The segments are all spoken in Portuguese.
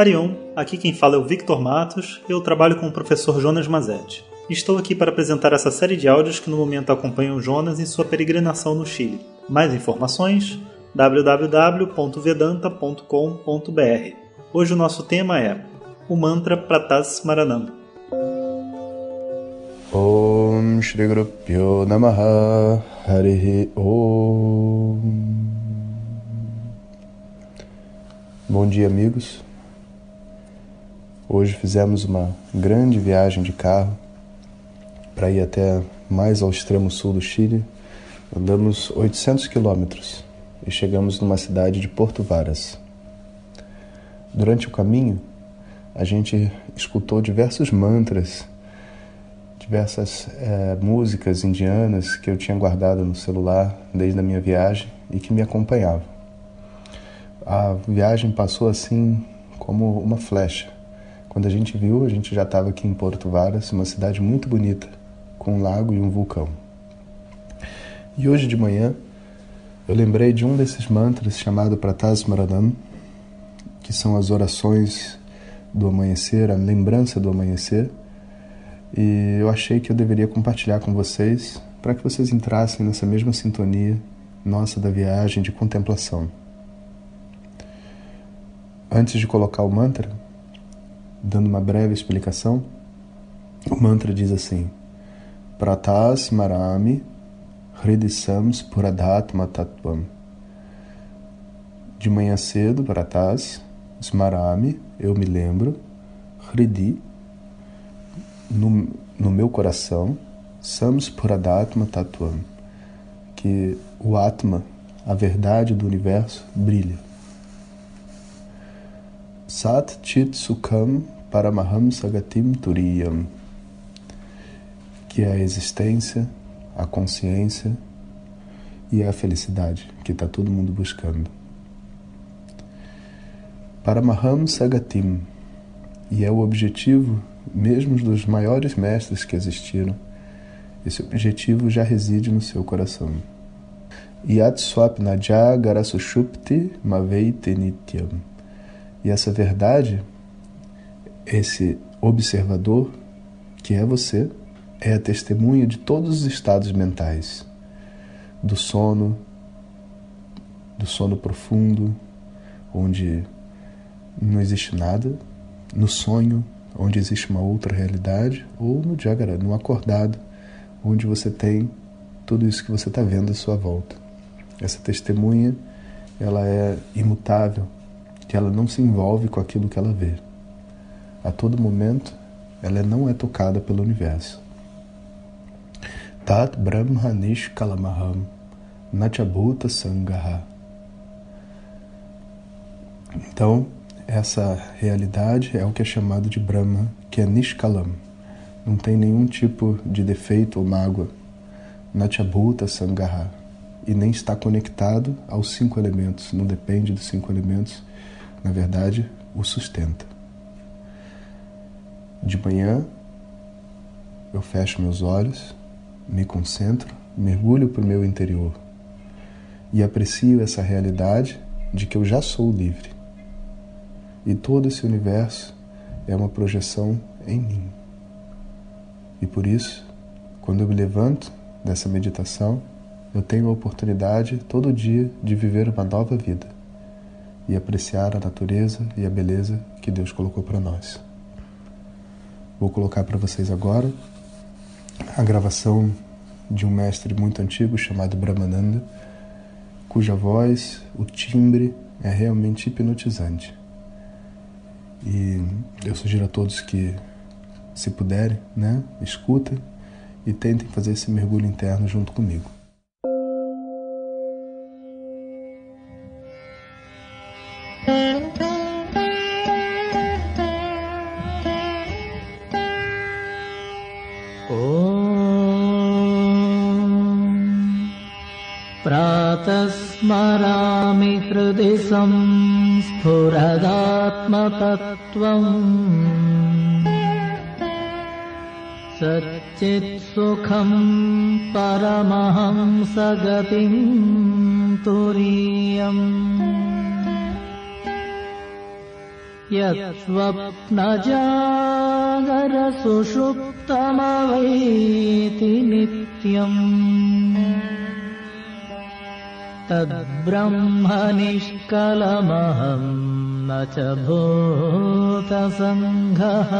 Arion, aqui quem fala é o Victor Matos, eu trabalho com o professor Jonas Mazetti. Estou aqui para apresentar essa série de áudios que no momento acompanham Jonas em sua peregrinação no Chile. Mais informações www.vedanta.com.br. Hoje o nosso tema é o mantra Pratas Maranam. Om Shri Guru Namaha Harihi Om Bom dia, amigos. Hoje fizemos uma grande viagem de carro para ir até mais ao extremo sul do Chile. Andamos 800 quilômetros e chegamos numa cidade de Porto Varas. Durante o caminho, a gente escutou diversos mantras, diversas é, músicas indianas que eu tinha guardado no celular desde a minha viagem e que me acompanhavam. A viagem passou assim como uma flecha. Quando a gente viu, a gente já estava aqui em Porto Varas, uma cidade muito bonita, com um lago e um vulcão. E hoje de manhã eu lembrei de um desses mantras chamado Pratasmaranam, que são as orações do amanhecer, a lembrança do amanhecer, e eu achei que eu deveria compartilhar com vocês para que vocês entrassem nessa mesma sintonia nossa da viagem de contemplação. Antes de colocar o mantra, dando uma breve explicação, o mantra diz assim: Pratas Marami Hridisam Spuradhatma Tattvam. De manhã cedo, Pratas, Smarami, eu me lembro, Hridi, no, no meu coração, Samspuradatma Tattvam, que o Atma, a verdade do universo, brilha. Sat Chit Sukham Paramaham Sagatim Turiyam, que é a existência, a consciência e a felicidade que está todo mundo buscando. Paramaham Sagatim, e é o objetivo mesmo dos maiores mestres que existiram. Esse objetivo já reside no seu coração. Yat Swapnaja Garasushupti Maveite Nityam e essa verdade, esse observador, que é você, é a testemunha de todos os estados mentais, do sono, do sono profundo, onde não existe nada, no sonho, onde existe uma outra realidade, ou no Jagara, no acordado, onde você tem tudo isso que você está vendo à sua volta. Essa testemunha, ela é imutável, que ela não se envolve com aquilo que ela vê. A todo momento, ela não é tocada pelo universo. Tat Brahmanish Kalamaham Nachabhuta Sangaha. Então, essa realidade é o que é chamado de Brahma, que é Nishkalam. Não tem nenhum tipo de defeito ou mágoa. Nachabhuta Sangaha. E nem está conectado aos cinco elementos, não depende dos cinco elementos na verdade, o sustenta. De manhã, eu fecho meus olhos, me concentro, mergulho para o meu interior e aprecio essa realidade de que eu já sou livre. E todo esse universo é uma projeção em mim. E por isso, quando eu me levanto dessa meditação, eu tenho a oportunidade todo dia de viver uma nova vida e apreciar a natureza e a beleza que Deus colocou para nós. Vou colocar para vocês agora a gravação de um mestre muito antigo chamado Brahmananda, cuja voz, o timbre é realmente hipnotizante. E eu sugiro a todos que, se puderem, né, escutem e tentem fazer esse mergulho interno junto comigo. प्रातस्मरामि हृदि संस्फुरदात्मतत्त्वम्। सच्चित्सुखम् परमहम् सगतिम् तुरीयम्। यत्स्वप्नजागरसुषुप्तमवैति नित्यम्। तद्ब्रह्मनिष्कलमहं न च भूतसङ्घः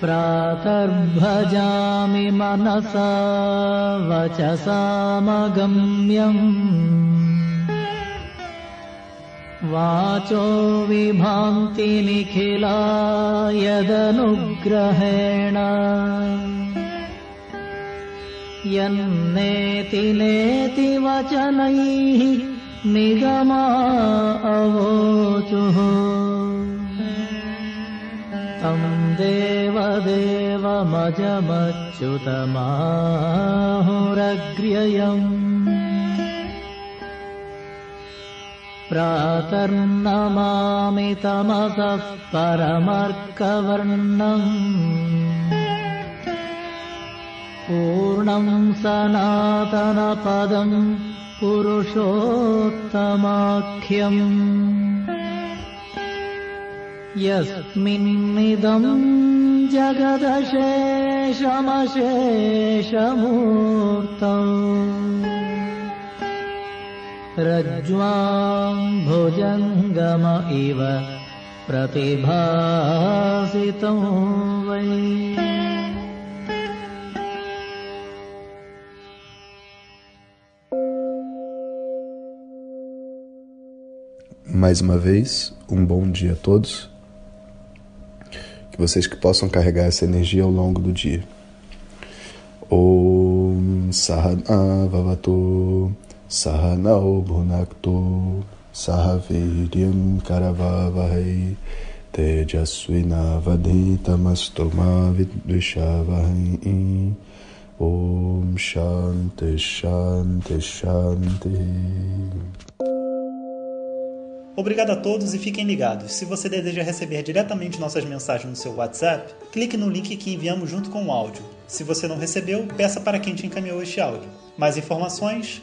प्रातर्भजामि मनसा वचसामगम्यम् वाचो विभान्तिनिखिला यदनुग्रहेण। यन्नेति नेति वचनैः निगमा अवोचुः। तं देवदेवमजमच्युतमाहुरग्र्ययम् प्रातर्नमामितमतः परमर्कवर्णम्। पूर्णम् सनातनपदम् पुरुषोत्तमाख्यम्। यस्मिन्निदम् जगदशेषमशेषमूर्तम्। रज्ज्वाम् भुजङ्गम इव प्रतिभासितो वै Mais uma vez, um bom dia a todos. Que vocês que possam carregar essa energia ao longo do dia. Om Sahana Vavatu Sahanao Bhunaktu Sahaviryam Karavavahai Tejasvinavadhitamastoma Vidvishavahai Om Shanti Shanti Shanti Obrigado a todos e fiquem ligados. Se você deseja receber diretamente nossas mensagens no seu WhatsApp, clique no link que enviamos junto com o áudio. Se você não recebeu, peça para quem te encaminhou este áudio. Mais informações